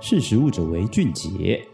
识时务者为俊杰。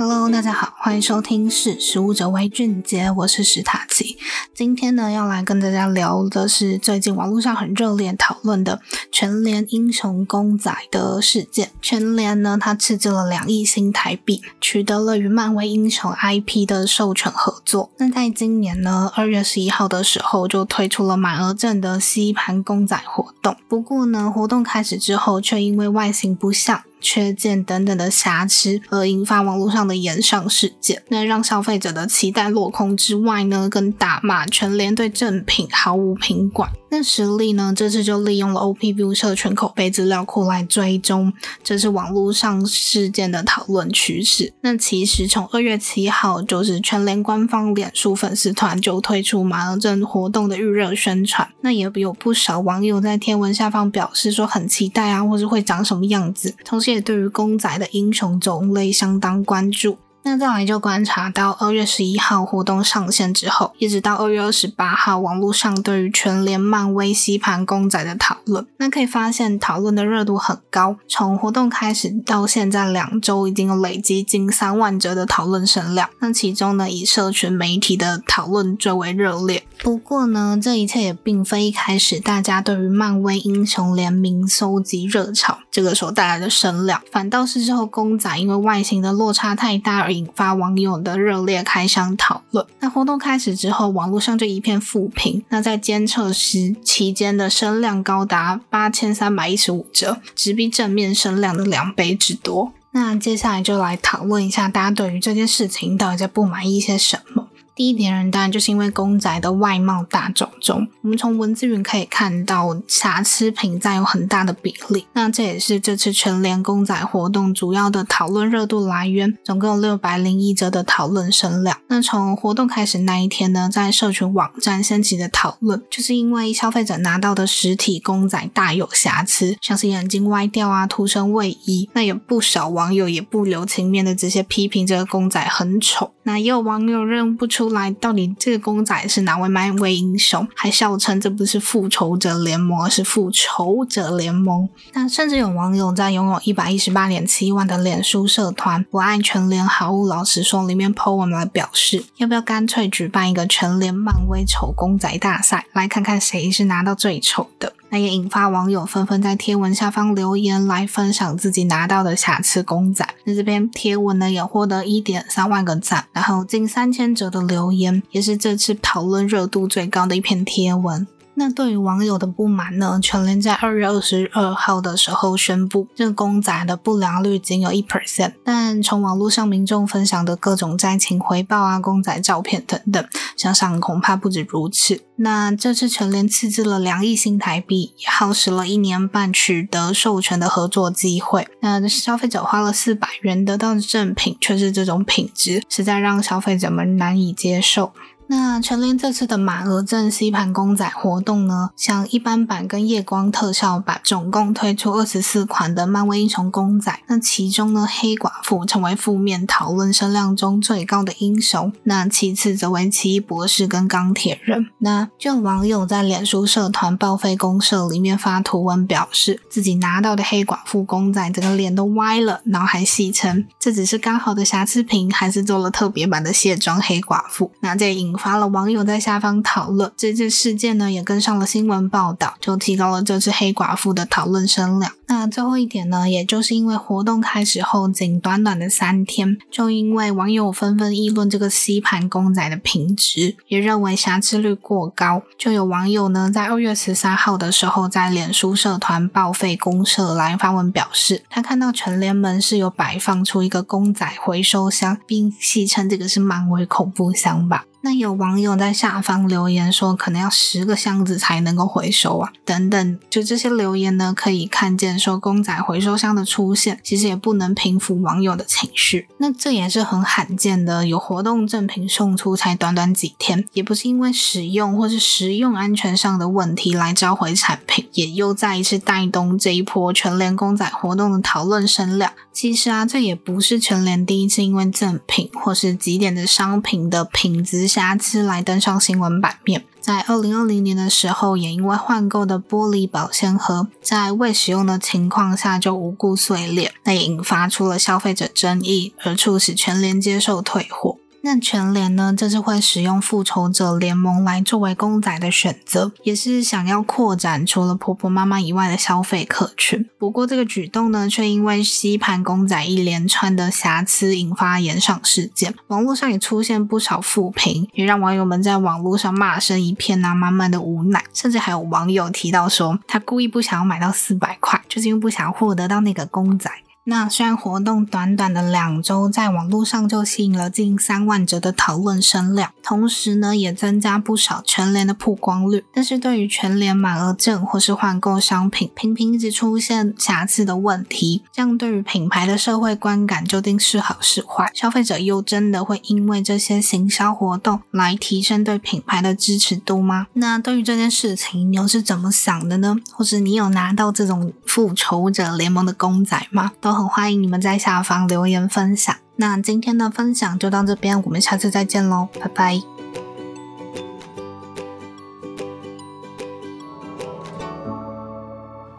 Hello，大家好，欢迎收听《是食物者为俊杰》，我是史塔奇。今天呢，要来跟大家聊的是最近网络上很热烈讨论的全联英雄公仔的事件。全联呢，它斥资了两亿新台币，取得了与漫威英雄 IP 的授权合作。那在今年呢，二月十一号的时候，就推出了满额赠的吸盘公仔活动。不过呢，活动开始之后，却因为外形不像。缺件等等的瑕疵，而引发网络上的炎上事件，那让消费者的期待落空之外呢，更打骂全联对正品毫无品管。那实力呢，这次就利用了 OPV 社群口碑资料库来追踪，这是网络上事件的讨论趋势。那其实从二月七号，就是全联官方脸书粉丝团就推出满额赠活动的预热宣传，那也有不少网友在贴文下方表示说很期待啊，或是会长什么样子，同时也对于公仔的英雄种类相当关注。那再来就观察到二月十一号活动上线之后，一直到二月二十八号，网络上对于全联漫威吸盘公仔的讨论，那可以发现讨论的热度很高。从活动开始到现在两周，已经累积近三万则的讨论声量。那其中呢，以社群媒体的讨论最为热烈。不过呢，这一切也并非一开始大家对于漫威英雄联名收集热潮这个所带来的声量，反倒是之后公仔因为外形的落差太大而引发网友的热烈开箱讨论。那活动开始之后，网络上就一片负评。那在监测时期间的声量高达八千三百一十五折，直逼正面声量的两倍之多。那接下来就来讨论一下，大家对于这件事情到底在不满意些什么？第一点人当然就是因为公仔的外貌大众中，我们从文字云可以看到瑕疵品占有很大的比例。那这也是这次全联公仔活动主要的讨论热度来源，总共六百零一则的讨论声量。那从活动开始那一天呢，在社群网站掀起的讨论，就是因为消费者拿到的实体公仔大有瑕疵，像是眼睛歪掉啊、图身位移。那有不少网友也不留情面的直接批评这个公仔很丑。那也有网友认不出来到底这个公仔是哪位漫威英雄，还笑称这不是复仇者联盟，而是复仇者联盟。那甚至有网友在拥有一百一十八点七万的脸书社团“我爱全联好物老实说”里面 po 文来表示，要不要干脆举办一个全联漫威丑公仔大赛，来看看谁是拿到最丑的。那也引发网友纷纷在贴文下方留言来分享自己拿到的瑕疵公仔。那这篇贴文呢也获得一点三万个赞，然后近三千则的留言，也是这次讨论热度最高的一篇贴文。那对于网友的不满呢，全联在二月二十二号的时候宣布，这个公仔的不良率仅有一 percent。但从网络上民众分享的各种灾情回报啊、公仔照片等等，想想恐怕不止如此。那这次全联斥资了两亿新台币，耗时了一年半取得授权的合作机会。那消费者花了四百元得到的赠品，却是这种品质，实在让消费者们难以接受。那全联这次的满额赠吸盘公仔活动呢，像一般版跟夜光特效版，总共推出二十四款的漫威英雄公仔。那其中呢，黑寡妇成为负面讨论声量中最高的英雄。那其次则为奇异博士跟钢铁人。那就有网友在脸书社团报废公社里面发图文表示，自己拿到的黑寡妇公仔整个脸都歪了，然后还戏称这只是刚好的瑕疵品，还是做了特别版的卸妆黑寡妇。那这引发了网友在下方讨论，这次事件呢也跟上了新闻报道，就提高了这只黑寡妇的讨论声量。那最后一点呢，也就是因为活动开始后仅短短的三天，就因为网友纷纷议论这个吸盘公仔的品质，也认为瑕疵率过高，就有网友呢在二月十三号的时候在脸书社团报废公社来发文表示，他看到全联门是有摆放出一个公仔回收箱，并戏称这个是漫威恐怖箱吧。那有网友在下方留言说，可能要十个箱子才能够回收啊，等等。就这些留言呢，可以看见说公仔回收箱的出现，其实也不能平复网友的情绪。那这也是很罕见的，有活动赠品送出才短短几天，也不是因为使用或是食用安全上的问题来召回产品，也又再一次带动这一波全联公仔活动的讨论声量。其实啊，这也不是全联第一次因为赠品或是几点的商品的品质瑕疵来登上新闻版面。在二零二零年的时候，也因为换购的玻璃保鲜盒在未使用的情况下就无故碎裂，那也引发出了消费者争议，而促使全联接受退货。那全联呢，这是会使用复仇者联盟来作为公仔的选择，也是想要扩展除了婆婆妈妈以外的消费客群。不过这个举动呢，却因为吸盘公仔一连串的瑕疵引发炎上事件，网络上也出现不少负评，也让网友们在网络上骂声一片啊，满满的无奈。甚至还有网友提到说，他故意不想要买到四百块，就是因为不想获得到那个公仔。那虽然活动短短的两周，在网络上就吸引了近三万折的讨论声量，同时呢，也增加不少全联的曝光率。但是对于全联满额赠或是换购商品频频一直出现瑕疵的问题，这样对于品牌的社会观感究竟是好是坏？消费者又真的会因为这些行销活动来提升对品牌的支持度吗？那对于这件事情，你又是怎么想的呢？或是你有拿到这种复仇者联盟的公仔吗？都很欢迎你们在下方留言分享。那今天的分享就到这边，我们下次再见喽，拜拜。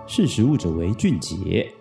识食物者为俊杰。